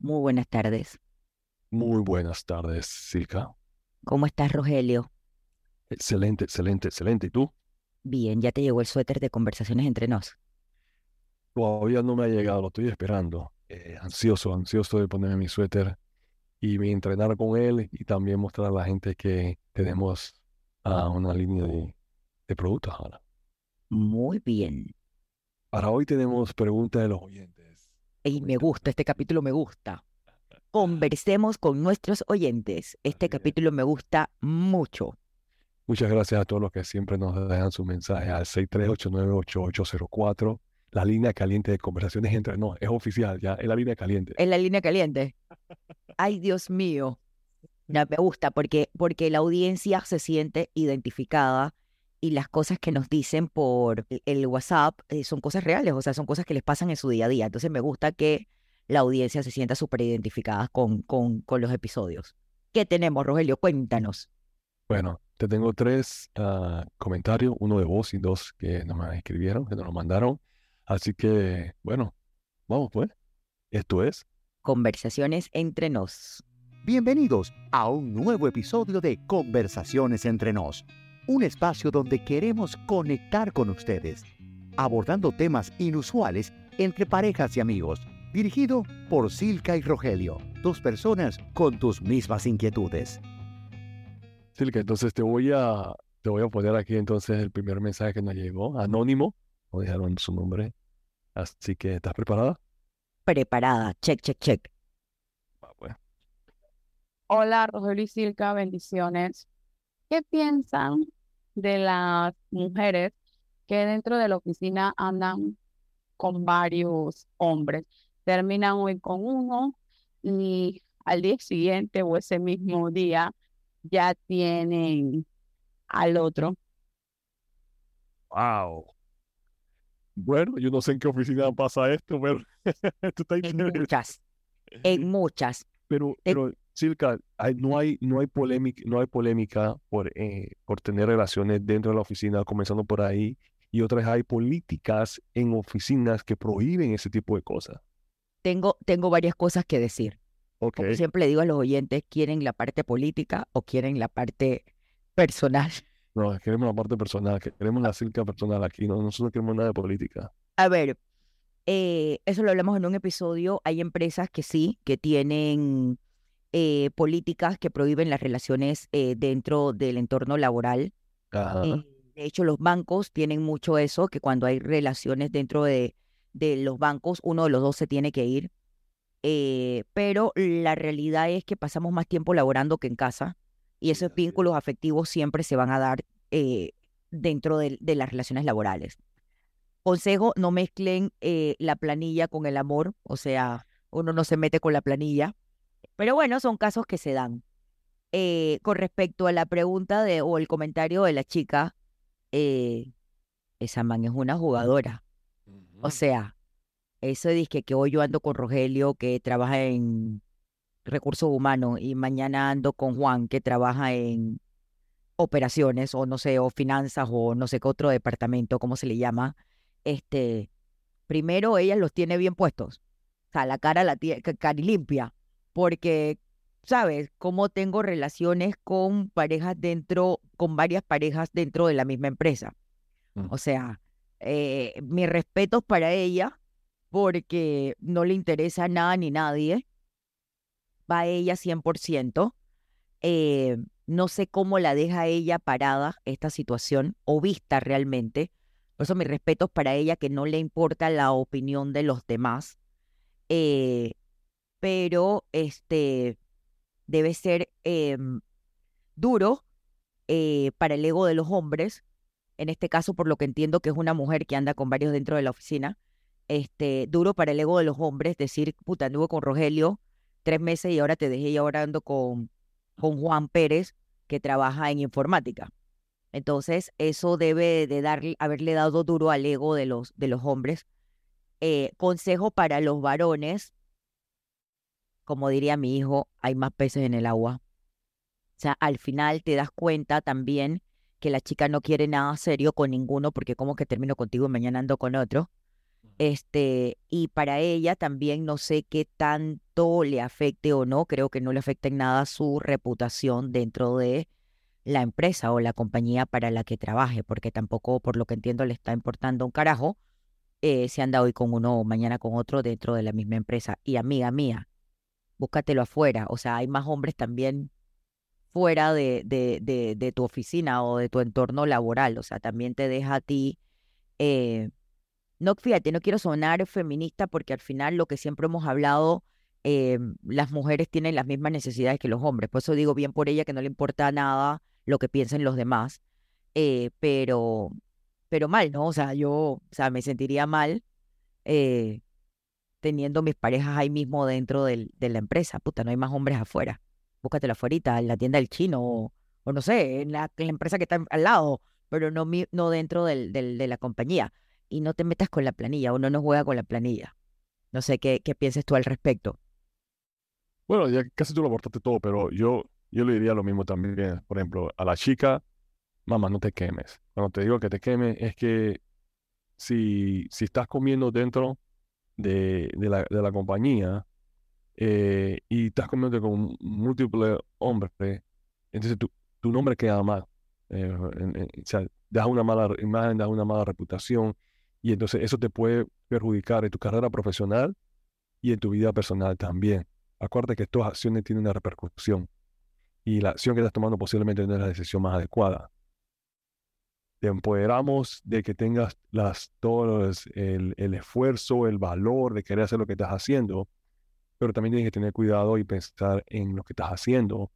Muy buenas tardes. Muy buenas tardes, Silka. ¿Cómo estás, Rogelio? Excelente, excelente, excelente. ¿Y tú? Bien, ya te llegó el suéter de conversaciones entre nos. Todavía no me ha llegado, lo estoy esperando. Eh, ansioso, ansioso de ponerme mi suéter y me entrenar con él y también mostrar a la gente que tenemos una línea de, de productos ahora. Muy bien. Para hoy tenemos preguntas de los oyentes. Y me gusta, este capítulo me gusta. Conversemos con nuestros oyentes. Este capítulo me gusta mucho. Muchas gracias a todos los que siempre nos dejan su mensaje al 63898804, la línea caliente de conversaciones entre no, es oficial ya, es la línea caliente. Es la línea caliente. Ay, Dios mío. Ya me gusta porque, porque la audiencia se siente identificada y las cosas que nos dicen por el- WhatsApp eh, son cosas reales, o sea, son cosas que les pasan en su día a día. Entonces me gusta que la audiencia se sienta súper identificada con, con, con los episodios. ¿Qué tenemos, Rogelio? Cuéntanos. Bueno, te tengo tres ah, comentarios, uno de voz y dos que nos escribieron, que nos lo mandaron. Así que, bueno, vamos pues. Esto es, Conversaciones entre nos. Bienvenidos a un nuevo episodio de Conversaciones entre nos, un espacio donde queremos conectar con ustedes, abordando temas inusuales entre parejas y amigos, dirigido por Silka y Rogelio, dos personas con tus mismas inquietudes. Silke, entonces te voy a, te voy a poner aquí entonces el primer mensaje que nos llegó, anónimo, no dijeron su nombre. Así que, ¿estás preparada? Preparada. Check, check, check. Pues. Hola, Rogelio y Silka, bendiciones. ¿Qué piensan de las mujeres que dentro de la oficina andan con varios hombres? Terminan hoy con uno y al día siguiente o ese mismo día ya tienen al otro. Wow. Bueno, yo no sé en qué oficina pasa esto, pero esto está En muchas. En muchas. Pero, Eh, pero, Silka, hay- no hay, no hay polémica, no hay polémica por, eh, por tener relaciones dentro de la oficina, comenzando por ahí, y otras hay políticas en oficinas que prohíben ese tipo de cosas. Tengo, tengo varias cosas que decir. Ok, Como siempre le digo a los oyentes, ¿quieren la parte política o quieren la parte personal? no, queremos la parte personal, que- queremos la Silka personal aquí, no, nosotros no queremos nada de política. A ver, eh, eso lo hablamos en un episodio. Hay empresas que sí, que tienen eh, políticas que prohíben las relaciones eh, dentro del entorno laboral. Eh, de hecho, los bancos tienen mucho eso, que cuando hay relaciones dentro de, de los bancos, uno de los dos se tiene que ir. Pero la realidad es que pasamos más tiempo laborando que en casa y esos vínculos afectivos siempre se van a dar dentro de, de las relaciones laborales. Consejo, no mezclen la planilla con el amor, o sea, uno no se mete con la planilla, pero bueno, son casos que se dan. Eh, con respecto a la pregunta de, o el comentario de la chica, eh, esa man es una jugadora. O sea, eso dice que hoy yo ando con Rogelio, que trabaja en recursos humanos, y mañana ando con Juan, que trabaja en operaciones, o no sé, o finanzas, o no sé qué otro departamento, ¿cómo se le llama? Este, primero ella los tiene bien puestos. O sea, la cara la tiene cari limpia, porque, ¿sabes? Cómo tengo relaciones con parejas dentro, con varias parejas dentro de la misma empresa. Mm. O sea, eh, mis respetos para ella, porque no le interesa nada ni nadie. Va ella 100%. Eh, no sé cómo la deja ella parada esta situación o vista realmente. Por eso mis respetos para ella, que no le importa la opinión de los demás. Eh, pero este debe ser em, duro eh, para el ego de los hombres. En este caso, por lo que entiendo que es una mujer que anda con varios dentro de la oficina. Este, duro para el ego de los hombres decir, puta, anduve con Rogelio tres meses y ahora te dejé y ahora con, con Juan Pérez, que trabaja en informática. Entonces, eso debe de darle, haberle dado duro al ego de los, de los hombres. Eh, consejo para los varones, como diría mi hijo, hay más peces en el agua. O sea, al final te das cuenta también que la chica no quiere nada serio con ninguno, porque como que termino contigo y mañana ando con otro. Este, y para ella también no sé qué tanto le afecte o no, creo que no le afecta en nada su reputación dentro de la empresa o la compañía para la que trabaje, porque tampoco, por lo que entiendo, le está importando un carajo eh, si anda hoy con uno o mañana con otro dentro de la misma empresa. Y amiga mía, búscatelo afuera. O sea, hay más hombres también fuera de, de, de, tu oficina o de tu entorno laboral. O sea, también te deja a ti. Eh, no, fíjate, no quiero sonar feminista porque al final lo que siempre hemos hablado, eh, las mujeres tienen las mismas necesidades que los hombres. Por eso digo bien por ella que no le importa nada lo que piensen los demás. Eh, pero, pero mal, ¿no? O sea, yo, o sea, me sentiría mal teniendo mis parejas ahí mismo dentro del, de la empresa. Puta, no hay más hombres afuera. Búscatelo afuera, en la tienda del chino o, o no sé, en la, empresa que está al lado, pero no, no dentro del, del, de la compañía. Y no te metas con la planilla, uno no juega con la planilla. No sé qué, qué piensas tú al respecto. Bueno, ya casi tú lo abortaste todo, pero yo, yo le diría lo mismo también. Por ejemplo, a la chica, mamá, no te quemes. Cuando te digo que te quemes, es que si, si estás comiendo dentro de, de, la, de la, compañía eh, y estás comiendo con múltiples hombres, entonces tu, tu nombre queda mal. Eh, o sea, das una mala imagen, das una mala reputación y entonces eso te puede perjudicar en tu carrera profesional y en tu vida personal también. Acuérdate que estas acciones tienen una repercusión y la acción que estás tomando posiblemente no es la decisión más adecuada. Te empoderamos de que tengas las, todo el, el esfuerzo, el valor de querer hacer lo que estás haciendo, pero también tienes que tener cuidado y pensar en lo que estás haciendo,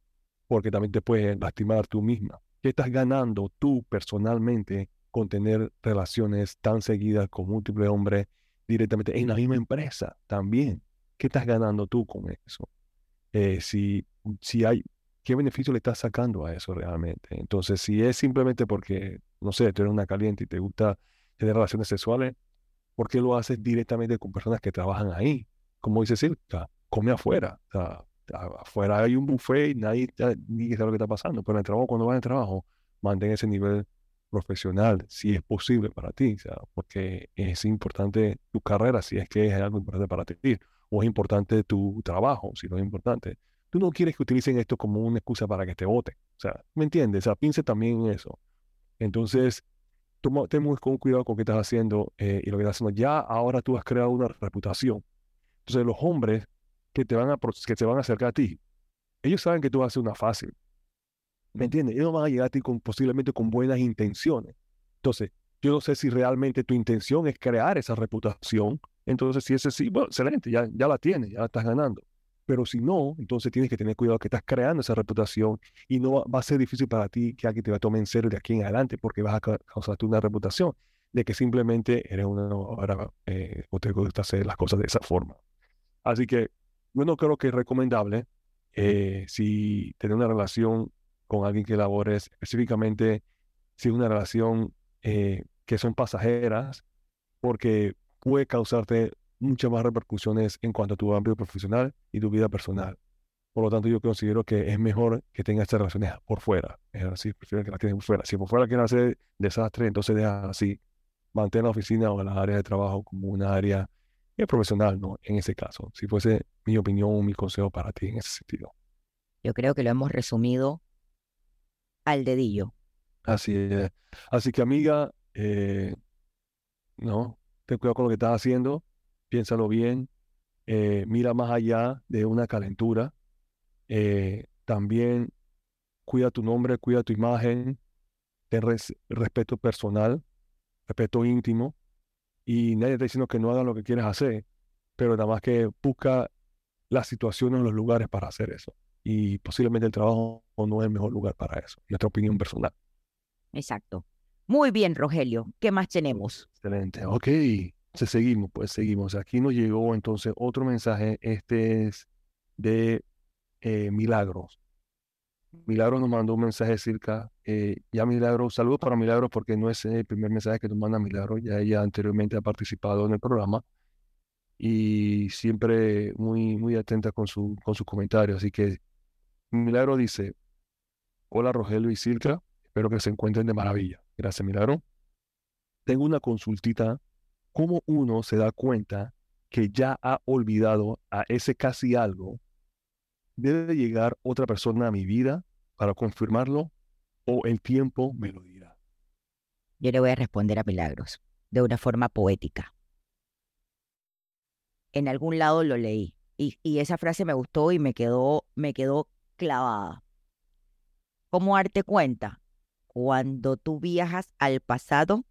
porque también te puedes lastimar tú misma. ¿Qué estás ganando tú personalmente con tener relaciones tan seguidas con múltiples hombres directamente en la misma empresa también? ¿Qué estás ganando tú con eso? Eh, si, si hay, ¿qué beneficio le estás sacando a eso realmente? Entonces, si es simplemente porque, no sé, tú eres una caliente y te gusta tener relaciones sexuales, ¿por qué lo haces directamente con personas que trabajan ahí? Como dice Silka, come afuera. O sea, afuera hay un buffet y nadie ni sabe lo que está pasando. Pero en el trabajo, cuando vas al trabajo, mantén ese nivel profesional, si es posible para ti, o sea, porque es importante tu carrera, si es que es algo importante para ti o es importante tu trabajo, si no es importante. Tú no quieres que utilicen esto como una excusa para que te voten. O sea, ¿me entiendes? O sea, piense también en eso. Entonces, toma, ten con cuidado con qué estás haciendo eh, y lo que estás haciendo. Ya ahora tú has creado una reputación. Entonces, los hombres que te van a, que te van a acercar a ti, ellos saben que tú vas a hacer una fácil. ¿Me entiendes? Ellos van a llegar a ti con, posiblemente con buenas intenciones. Entonces, yo no sé si realmente tu intención es crear esa reputación entonces, si ese sí, bueno, excelente, ya, ya la tienes, ya la estás ganando. Pero si no, entonces tienes que tener cuidado que estás creando esa reputación y no va, a ser difícil para ti que alguien te va a tomar en serio de aquí en adelante porque vas a causarte una reputación de que simplemente eres una ahora eh, o te gusta hacer las cosas de esa forma. Así que yo no creo que es recomendable eh, si tener una relación con alguien que labores, específicamente si es una relación eh, que son pasajeras, porque puede causarte muchas más repercusiones en cuanto a tu ámbito profesional y tu vida personal. Por lo tanto, yo considero que es mejor que tengas estas relaciones por fuera. Es así, prefiero que las tengas por fuera. Si por fuera quieren hacer desastre, entonces deja así. Mantén la oficina o la área de trabajo como una área profesional, ¿no? En ese caso, si fuese mi opinión o mi consejo para ti en ese sentido. Yo creo que lo hemos resumido al dedillo. Así es. Así que, amiga, eh, no, ten cuidado con lo que estás haciendo, piénsalo bien, eh, mira más allá de una calentura. Eh, también cuida tu nombre, cuida tu imagen, ten respeto personal, respeto íntimo. Y nadie está diciendo que no hagan lo que quieres hacer, pero nada más que busca las situaciones, los lugares para hacer eso. Y posiblemente el trabajo no es el mejor lugar para eso, nuestra opinión personal. Exacto. Muy bien, Rogelio. ¿Qué más tenemos? Excelente. Ok. Entonces seguimos, pues seguimos. Aquí nos llegó entonces otro mensaje. Este es de eh, Milagros. Milagros nos mandó un mensaje cerca. Eh, ya Milagros, saludos para Milagros porque no es el primer mensaje que nos manda Milagros. Ya ella anteriormente ha participado en el programa y siempre muy, muy atenta con, su, con sus comentarios. Así que Milagro dice, hola Rogelio y Circa, espero que se encuentren de maravilla. Gracias, Milagro. Tengo una consultita cómo uno se da cuenta que ya ha olvidado a ese casi algo, debe llegar otra persona a mi vida para confirmarlo o el tiempo me lo dirá. Yo le voy a responder a Milagros de una forma poética. En algún lado lo leí y, esa frase me gustó y me quedó, me quedó clavada. ¿Cómo darte cuenta? Cuando tú viajas al pasado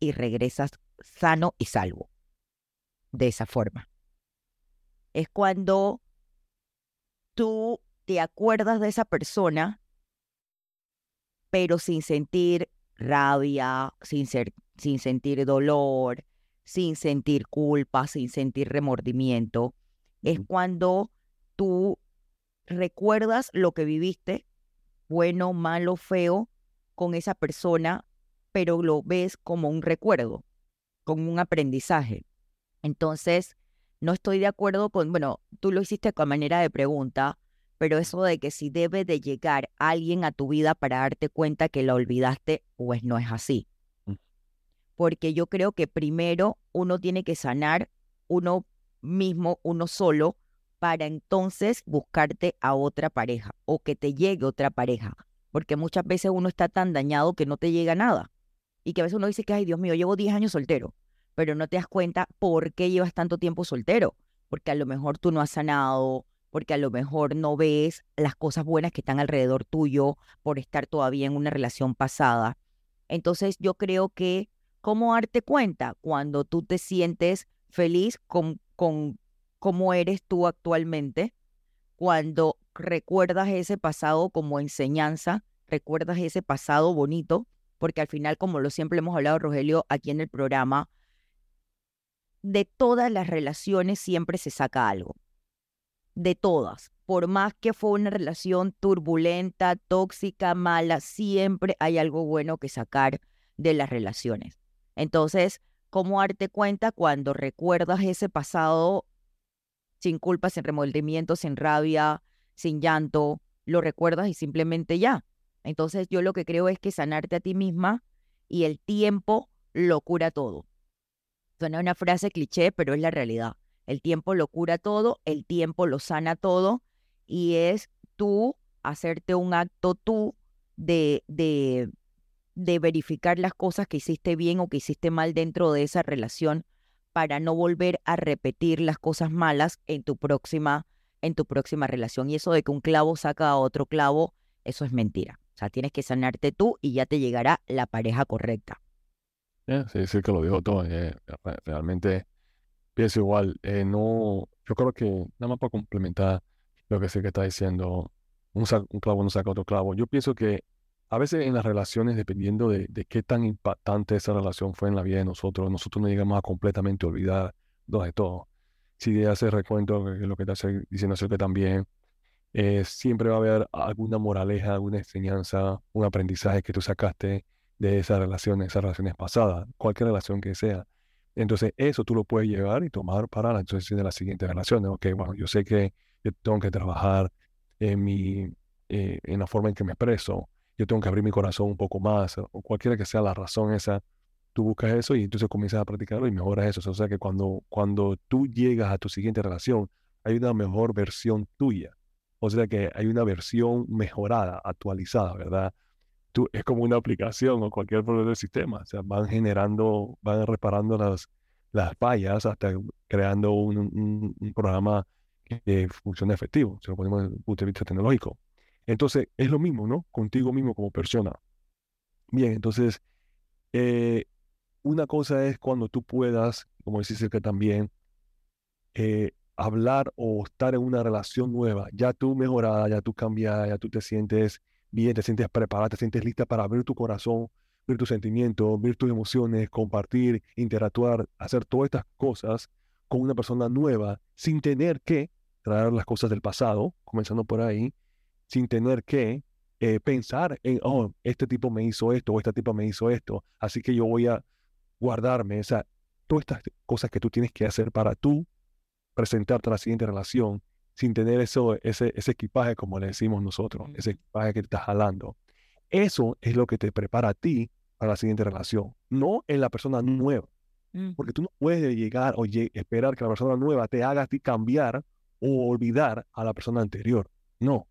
y regresas sano y salvo. De esa forma. Es cuando tú te acuerdas de esa persona, pero sin sentir rabia, sin, ser, sin sentir dolor, sin sentir culpa, sin sentir remordimiento. Es cuando tú recuerdas lo que viviste, bueno, malo, feo, con esa persona, pero lo ves como un recuerdo, como un aprendizaje. Entonces, no estoy de acuerdo con, bueno, tú lo hiciste con manera de pregunta, pero eso de que si debe de llegar alguien a tu vida para darte cuenta que la olvidaste, pues no es así. Mm. Porque yo creo que primero uno tiene que sanar uno mismo, uno solo, para entonces buscarte a otra pareja o que te llegue otra pareja. Porque muchas veces uno está tan dañado que no te llega nada. Y que a veces uno dice que, ay Dios mío, llevo 10 años soltero pero no te das cuenta por qué llevas tanto tiempo soltero, porque a lo mejor tú no has sanado, porque a lo mejor no ves las cosas buenas que están alrededor tuyo por estar todavía en una relación pasada. Entonces yo creo que, ¿cómo darte cuenta cuando tú te sientes feliz con, con cómo eres tú actualmente? Cuando recuerdas ese pasado como enseñanza, recuerdas ese pasado bonito, porque al final, como lo siempre hemos hablado, Rogelio, aquí en el programa, de todas las relaciones siempre se saca algo. De todas. Por más que fue una relación turbulenta, tóxica, mala, siempre hay algo bueno que sacar de las relaciones. Entonces, ¿cómo darte cuenta cuando recuerdas ese pasado sin culpa, sin remordimiento, sin rabia, sin llanto? Lo recuerdas y simplemente ya. Entonces, yo lo que creo es que sanarte a ti misma y el tiempo lo cura todo. Suena una frase cliché, pero es la realidad. El tiempo lo cura todo, el tiempo lo sana todo y es tú hacerte un acto tú de, de, de verificar las cosas que hiciste bien o que hiciste mal dentro de esa relación para no volver a repetir las cosas malas en tu próxima en tu próxima relación y eso de que un clavo saca a otro clavo, eso es mentira. O sea, tienes que sanarte tú y ya te llegará la pareja correcta. Sí, sí que lo dijo todo. Eh, realmente pienso igual. Eh, no, yo creo que nada más para complementar lo que sé que está diciendo, un, clavo no saca otro clavo. Yo pienso que a veces en las relaciones, dependiendo de, qué tan impactante esa relación fue en la vida de nosotros, nosotros no llegamos a completamente olvidar de todo. Si de hacer recuento, que lo que está diciendo que también, eh, siempre va a haber alguna moraleja, alguna enseñanza, un aprendizaje que tú sacaste de esas relaciones, esas relaciones pasadas, cualquier relación que sea. Entonces, eso tú lo puedes llevar y tomar para la entonces de las siguientes relaciones. Ok, bueno, yo sé que yo tengo que trabajar en, mi, eh, en la forma en que me expreso, yo tengo que abrir mi corazón un poco más, o cualquiera que sea la razón esa, tú buscas eso y entonces comienzas a practicarlo y mejoras eso. O sea que cuando, cuando tú llegas a tu siguiente relación, hay una mejor versión tuya. O sea que hay una versión mejorada, actualizada, ¿verdad? es como una aplicación o cualquier problema del sistema. O sea, van generando, van reparando las, las fallas hasta creando un, programa que funcione efectivo, si lo ponemos desde el punto de vista tecnológico. Entonces, es lo mismo, ¿no? Contigo mismo como persona. Bien, entonces, eh, una cosa es cuando tú puedas, como decís que también, eh, hablar o estar en una relación nueva, ya tú mejorada, ya tú cambiada, ya tú te sientes bien, te sientes preparada, te sientes lista para abrir tu corazón, abrir tus sentimientos, abrir tus emociones, compartir, interactuar, hacer todas estas cosas con una persona nueva sin tener que traer las cosas del pasado, comenzando por ahí, sin tener que eh, pensar en, oh, este tipo me hizo esto o esta tipo me hizo esto, así que yo voy a guardarme, o sea, todas estas cosas que tú tienes que hacer para tú presentarte a la siguiente relación sin tener eso, ese, ese equipaje, como le decimos nosotros, ese equipaje que te estás jalando. Eso es lo que te prepara a ti para la siguiente relación, no en la persona nueva. Mm. Porque tú no puedes llegar o lle- esperar que la persona nueva te haga a ti cambiar o olvidar a la persona anterior. No.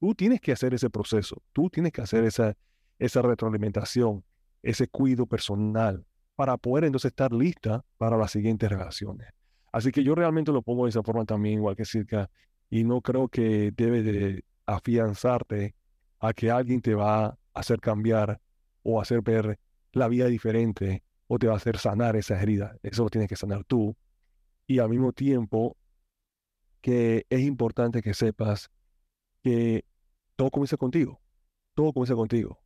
Tú tienes que hacer ese proceso. Tú tienes que hacer esa, esa retroalimentación, ese cuidado personal para poder entonces estar lista para las siguientes relaciones. Así que yo realmente lo pongo de esa forma también, igual que Circa, y no creo que debes de afianzarte a que alguien te va a hacer cambiar o hacer ver la vida diferente o te va a hacer sanar esas heridas. Eso lo tienes que sanar tú. Y al mismo tiempo que es importante que sepas que todo comienza contigo. Todo comienza contigo.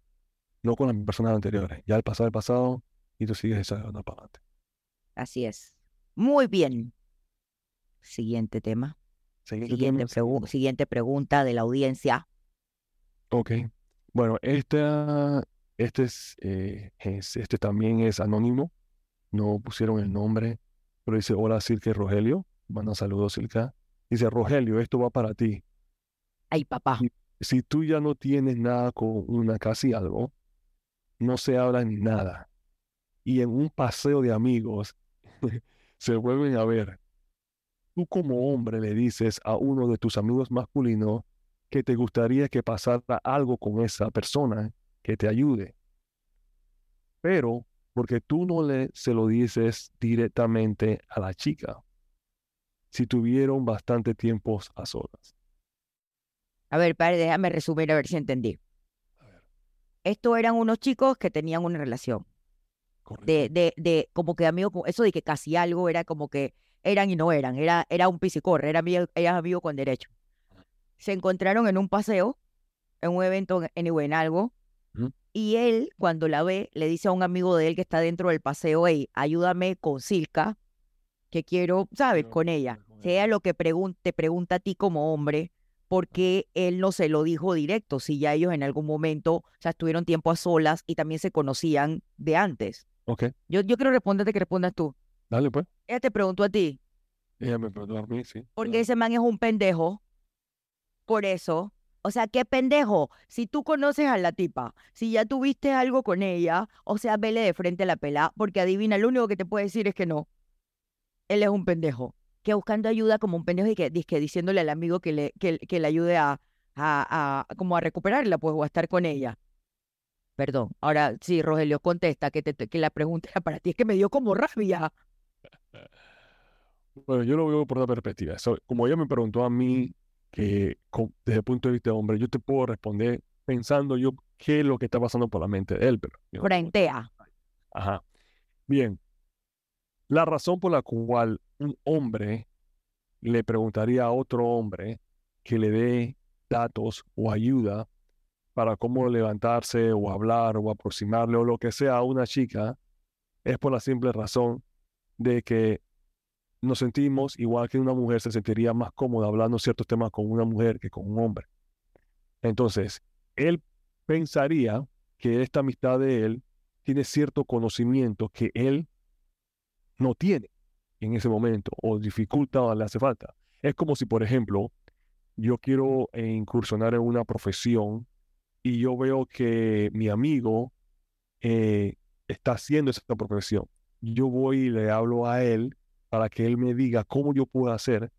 No con las personas anteriores. Ya el pasado es pasado y tú sigues desarrollando para adelante. Así es. Muy bien. Siguiente tema. Siguiente Siguiente, tema. pregu- siguiente pregunta de la audiencia. Ok. Bueno, esta, este, es, eh, es- este también es anónimo. No pusieron el nombre, pero dice, hola y Rogelio. Manda saludos, Circa. Dice, Rogelio, esto va para ti. Ay, papá. Si tú ya no tienes nada con una casi algo, no se habla ni nada. Y en un paseo de amigos se vuelven a ver. Tú como hombre le dices a uno de tus amigos masculinos que te gustaría que pasara algo con esa persona que te ayude. Pero porque tú no le se lo dices directamente a la chica. Si tuvieron bastante tiempo a solas. A ver, padre, déjame resumir a ver si entendí. Estos eran unos chicos que tenían una relación. De, de, de como que amigo, eso de que casi algo era como que eran y no eran. Era, era un pisicorre, era amigo, eran amigos con derecho. Se encontraron en un paseo, en un evento, anyway, en algo. Y él, cuando la ve, le dice a un amigo de él que está dentro del paseo, hey, ayúdame con Silka, que quiero, ¿sabes? Con ella. Sea lo que pregun- te pregunta a ti como hombre, ¿por qué él no se lo dijo directo? Si ya ellos en algún momento, o sea, estuvieron tiempo a solas y también se conocían de antes. Ok, Yo, yo quiero responderte que respondas tú. Dale pues. Ella te preguntó a ti, Ella me preguntó a mí, sí. porque claro. ese man es un pendejo. Por eso. O sea, qué pendejo. Si tú conoces a la tipa, si ya tuviste algo con ella, o sea, vele de frente a la pelada, porque adivina, lo único que te puede decir es que no. Él es un pendejo. Que buscando ayuda como un pendejo y que, dizque diciéndole al amigo que le, que, que le ayude a, a, a- como a recuperarla, pues, o a estar con ella. Perdón. Ahora, sí, Rogelio, contesta que, te, que la pregunta era para ti. Es que me dio como rabia. Bueno, yo lo veo por otra perspectiva. So, como ella me preguntó a mí, que con- desde el punto de vista de hombre, yo te puedo responder pensando yo qué es lo que está pasando por la mente de él, pero yo no puedo- Frentea. Ajá. Bien. La razón por la cual un hombre le preguntaría a otro hombre que le dé datos o ayuda para cómo levantarse o hablar o aproximarle o lo que sea a una chica es por la simple razón de que nos sentimos igual que una mujer se sentiría más cómoda hablando ciertos temas con una mujer que con un hombre. Entonces, él pensaría que esta amistad de él tiene cierto conocimiento que él no tiene en ese momento o dificulta o le hace falta. Es como si, por ejemplo, yo quiero incursionar en una profesión y yo veo que mi amigo eh, está haciendo esa profesión. Yo voy y le hablo a él para que él me diga cómo yo puedo hacer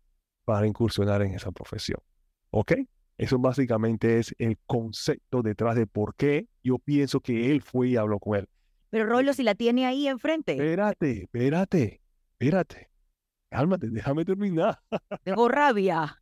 para incursionar en esa profesión. ¿Ok? Eso básicamente es el concepto detrás de por qué yo pienso que él fue y habló con él. Pero Rollo, si la tiene ahí enfrente, Espérate, espérate, espérate. Cálmate, déjame terminar. tengo rabia.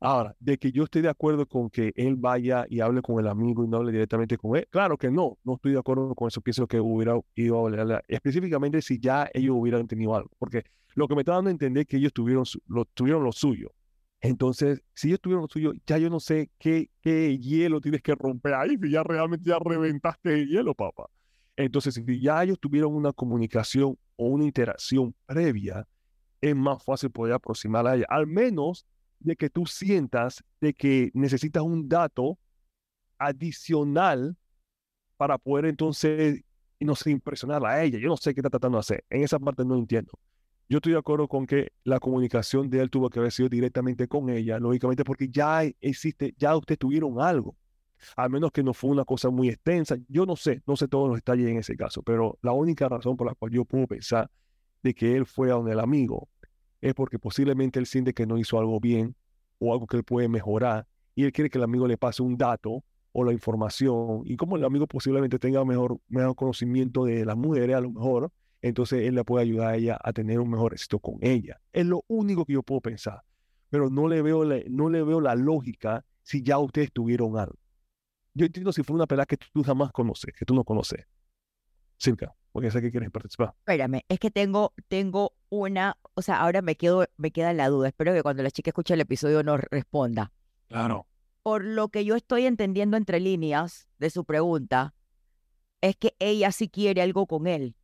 Ahora, de que yo esté de acuerdo con que él vaya y hable con el amigo y no hable directamente con él, claro que no, no estoy de acuerdo con eso. Pienso que hubiera ido a hablar específicamente si ya ellos hubieran tenido algo, porque lo que me está dando a entender es que ellos tuvieron, lo, tuvieron lo suyo. Entonces, si ellos tuvieron lo suyo, ya yo no sé qué, qué hielo tienes que romper ahí, si ya realmente ya reventaste el hielo, papá. Entonces, si ya ellos tuvieron una comunicación o una interacción previa, es más fácil poder aproximar a ella, al menos de que tú sientas de que necesitas un dato adicional para poder entonces, no sé, impresionarla a ella. Yo no sé qué está tratando de hacer. En esa parte no entiendo. Yo estoy de acuerdo con que la comunicación de él tuvo que haber sido directamente con ella, lógicamente, porque ya existe, ya ustedes tuvieron algo. Al menos que no fue una cosa muy extensa. Yo no sé, no sé todos los detalles en ese caso, pero la única razón por la cual yo puedo pensar de que él fue a donde el amigo es porque posiblemente él siente que no hizo algo bien o algo que él puede mejorar y él quiere que el amigo le pase un dato o la información y como el amigo posiblemente tenga mejor, mejor conocimiento de las mujeres a lo mejor, entonces él le puede ayudar a ella a tener un mejor éxito con ella. Es lo único que yo puedo pensar, pero no le veo la, no le veo la lógica si ya ustedes tuvieron algo. Yo entiendo si fue una pelada que tú jamás conoces, que tú no conoces. Circa, porque sé que quieres participar. Espérame, es que tengo, tengo una, o sea, ahora me quedo, me queda la duda. Espero que cuando la chica escuche el episodio nos responda. Claro. Por lo que yo estoy entendiendo entre líneas de su pregunta, es que ella sí quiere algo con él.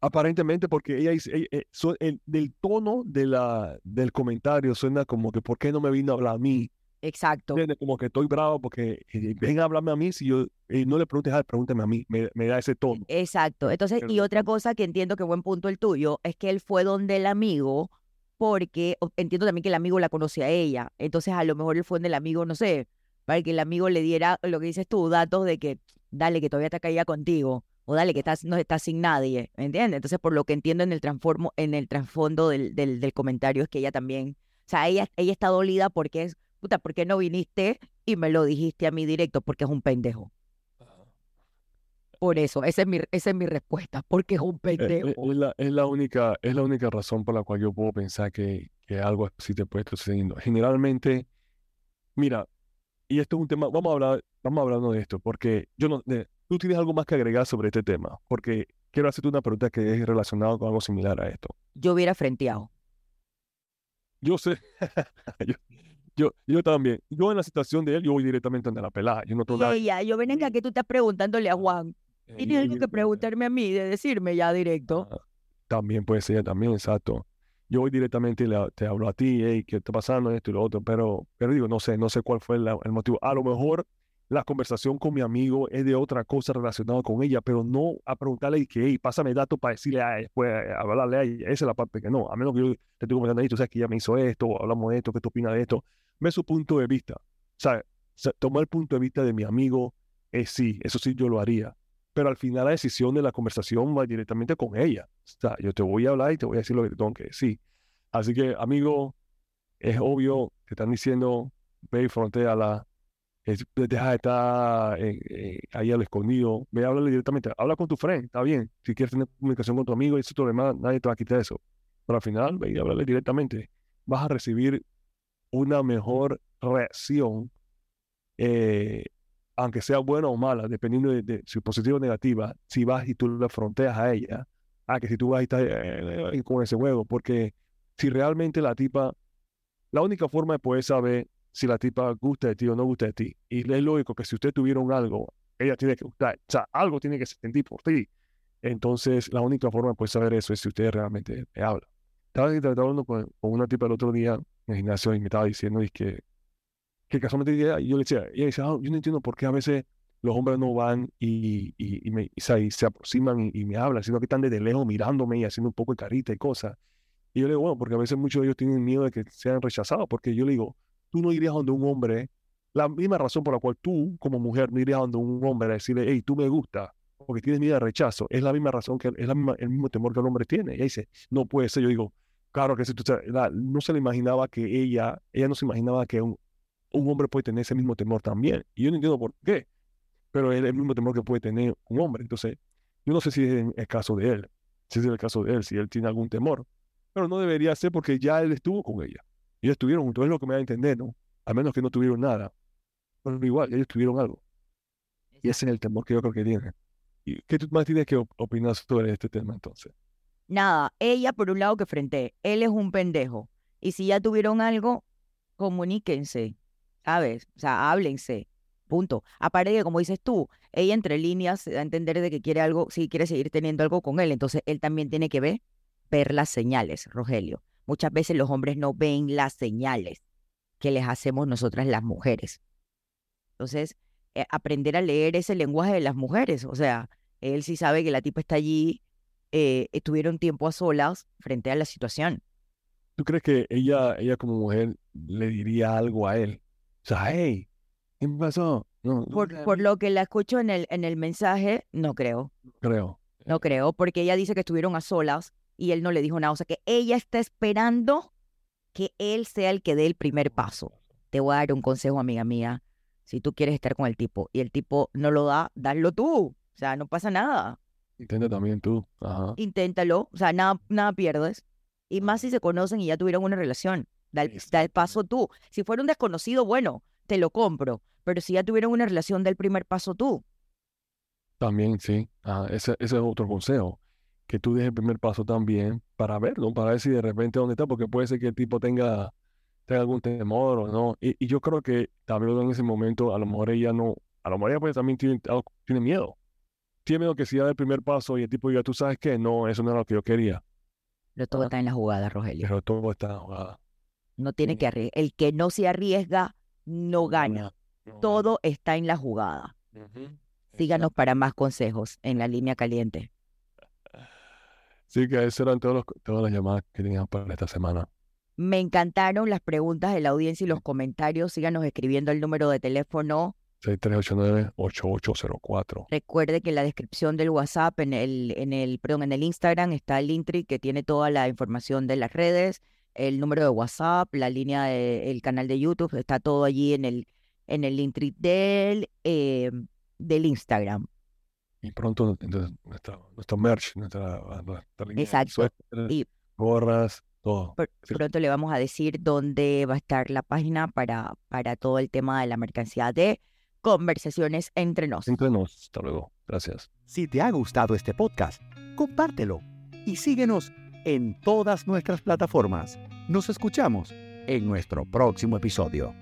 Aparentemente, porque ella dice, ella- eh, su- el, del tono de la, del comentario suena como que, ¿por qué no me vino a hablar a mí? Exacto. ¿Entiendes? Como que estoy bravo porque eh, ven a hablarme a mí, si yo eh, no le preguntes a él, pregúntame a mí, me, me da ese tono. Exacto. Entonces, Pero y otra cosa que entiendo que buen punto el tuyo es que él fue donde el amigo, porque entiendo también que el amigo la conoce a ella. Entonces, a lo mejor él fue donde el amigo, no sé, para que el amigo le diera lo que dices tú, datos de que dale, que todavía está caída contigo, o dale, que estás, no estás sin nadie, ¿me entiendes? Entonces, por lo que entiendo en el transformo, en el trasfondo del, del, del comentario es que ella también, o sea, ella, ella está dolida porque es, puta, ¿por qué no viniste y me lo dijiste a mí directo? Porque es un pendejo. Por eso, esa es mi, esa es mi respuesta, porque es un Eh, eh, pendejo. Es la, es la única, es la única razón por la cual yo puedo pensar que, que algo así te puede estar sucediendo. Generalmente, mira, y esto es un tema, vamos a hablar, vamos hablando de esto, porque yo no, de- tú tienes algo más que agregar sobre este tema, porque quiero hacerte una pregunta que es relacionada con algo similar a esto. Yo hubiera frenteado. Yo sé, yo, yo, yo también, yo en la situación de él, yo voy directamente ante la pelada, yo no tengo yo ven acá que tú estás preguntándole a Juan. eh, Tienes algo que preguntarme a mí, de decirme ya directo. Ah, También puede ser, también, exacto. Yo voy directamente y le- te hablo a ti, hey, ¿qué está pasando? Esto y lo otro, pero, pero digo, no sé, no sé cuál fue la- el motivo. A lo mejor la conversación con mi amigo es de otra cosa relacionada con ella, pero no a preguntarle que, hey, pásame datos para decirle a después, hablarle a ella. Esa es la parte que no. A menos que yo te estoy comentando ahí, tú sabes que ella me hizo esto, hablamos de esto, ¿qué tú opinas de esto? Ve su punto de vista. O sea, sa- tomar el punto de vista de mi amigo, es sí, eso sí yo lo haría pero al final la decisión de la conversación va directamente con ella. O sea, yo te voy a hablar y te voy a decir lo que te tengo que decir. Así que, amigo, es obvio, te están diciendo, ve y fronteala, es- deja de estar eh, eh, ahí al escondido, ve, háblale directamente, habla con tu friend, está bien, si quieres tener comunicación con tu amigo y eso todo lo demás, nadie te va a quitar eso, pero al final, ve y háblale directamente, vas a recibir una mejor reacción eh, aunque sea buena o mala, dependiendo de, de si positiva o negativa, si vas y tú le fronteas a ella, a que si tú vas y estás eh, eh, con ese juego, porque si realmente la tipa, la única forma de poder saber si la tipa gusta de ti o no gusta de ti, y es lógico que si ustedes tuvieron algo, ella tiene que gustar, o sea, algo tiene que sentir por ti. Entonces, la única forma de poder saber eso es si ustedes realmente me hablan. Estaba, hablando con, con una tipa el otro día en el gimnasio y me estaba diciendo y que que casualmente ella- yo le decía, ella decía, "Ah, yo no entiendo por qué a veces los hombres no van y, y, y me, y se, se aproximan y me hablan, sino que están desde lejos mirándome y haciendo un poco de carita y cosas. Y yo le digo, bueno, porque a veces muchos de ellos tienen miedo de que sean rechazados, porque yo le digo, tú no irías donde un hombre, la misma razón por la cual tú, como mujer, no irías donde un hombre a decirle, hey, tú me gusta, porque tienes miedo de rechazo, es la misma razón que, es la misma, el mismo temor que el hombre tiene. Y ella dice, no puede ser. Yo digo, claro que si tú, la- no se le imaginaba que ella, ella no se imaginaba que un, un hombre puede tener ese mismo temor también. Y yo no entiendo por qué, pero es el mismo temor que puede tener un hombre. Entonces, yo no sé si es el caso de él, si es el caso de él, si él tiene algún temor, pero no debería ser porque ya él estuvo con ella. Ellos estuvieron juntos, es lo que me da a entender, ¿no? A menos que no tuvieron nada. Pero igual, ellos tuvieron algo. Y ese es el temor que yo creo que tienen. ¿Y qué tú más tienes que op- opinar sobre este tema entonces? Nada, ella por un lado que frente, él es un pendejo. Y si ya tuvieron algo, comuníquense, ¿sabes? O sea, háblense, punto. Aparte que, como dices tú, ella entre líneas se da a entender de que quiere algo, si quiere seguir teniendo algo con él, entonces él también tiene que ver, ver las señales, Rogelio. Muchas veces los hombres no ven las señales que les hacemos nosotras las mujeres. Entonces, eh, aprender a leer ese lenguaje de las mujeres, o sea, él sí sabe que la tipa está allí, eh, estuvieron tiempo a solas frente a la situación. ¿Tú crees que ella, ella como mujer le diría algo a él? O sea, hey, ¿qué me pasó? No, Por, lo que la escucho en el, en el mensaje, no creo, creo. no creo, porque ella dice que estuvieron a solas y él no le dijo nada. O sea que ella está esperando que él sea el que dé el primer paso. Te voy a dar un consejo, amiga mía. Si tú quieres estar con el tipo y el tipo no lo da, dalo tú. O sea, no pasa nada. Intenta también tú. Ajá. Inténtalo. O sea, nada, nada pierdes. Y más si se conocen y ya tuvieron una relación. Da el, da el paso tú. Si fuera un desconocido, bueno, te lo compro. Pero si ya tuvieron una relación, da el primer paso tú. También, sí. Ajá. Ese, ese es otro consejo. Que tú des el primer paso también para verlo, para ver si de repente dónde está, porque puede ser que el tipo tenga, tenga algún temor o no. Y, y yo creo que también en ese momento, a lo mejor ella no, a lo mejor ella pues también tiene, tiene miedo. Tiene que si da el primer paso y el tipo diga, tú sabes qué, no, eso no era lo que yo quería. Pero todo está en la jugada, Rogelio. Pero todo está jugada. No tiene que arriesgar. El que no se arriesga, no gana. No, Todo está en la jugada. Síganos para más consejos en la línea caliente. Sí, que esas eran todos los- todas las llamadas que teníamos para esta semana. Me encantaron las preguntas de la audiencia y los comentarios. Síganos escribiendo el número de teléfono. 6389-8804. Recuerde que en la descripción del WhatsApp, en el, en el, perdón, en el Instagram está el Linktree que tiene toda la información de las redes, el número de WhatsApp, la línea de- el canal de YouTube, está todo allí en el, en el del, eh, del Instagram. Y pronto entonces, nuestra, nuestro merch, nuestra, nuestra línea de Exacto. suéter, Y gorras, todo. Sí. pronto le vamos a decir dónde va a estar la página para, para todo el tema de la mercancía de conversaciones entre nos. Entre nos. Hasta luego. Gracias. Si te ha gustado este podcast, compártelo y síguenos en todas nuestras plataformas. Nos escuchamos en nuestro próximo episodio.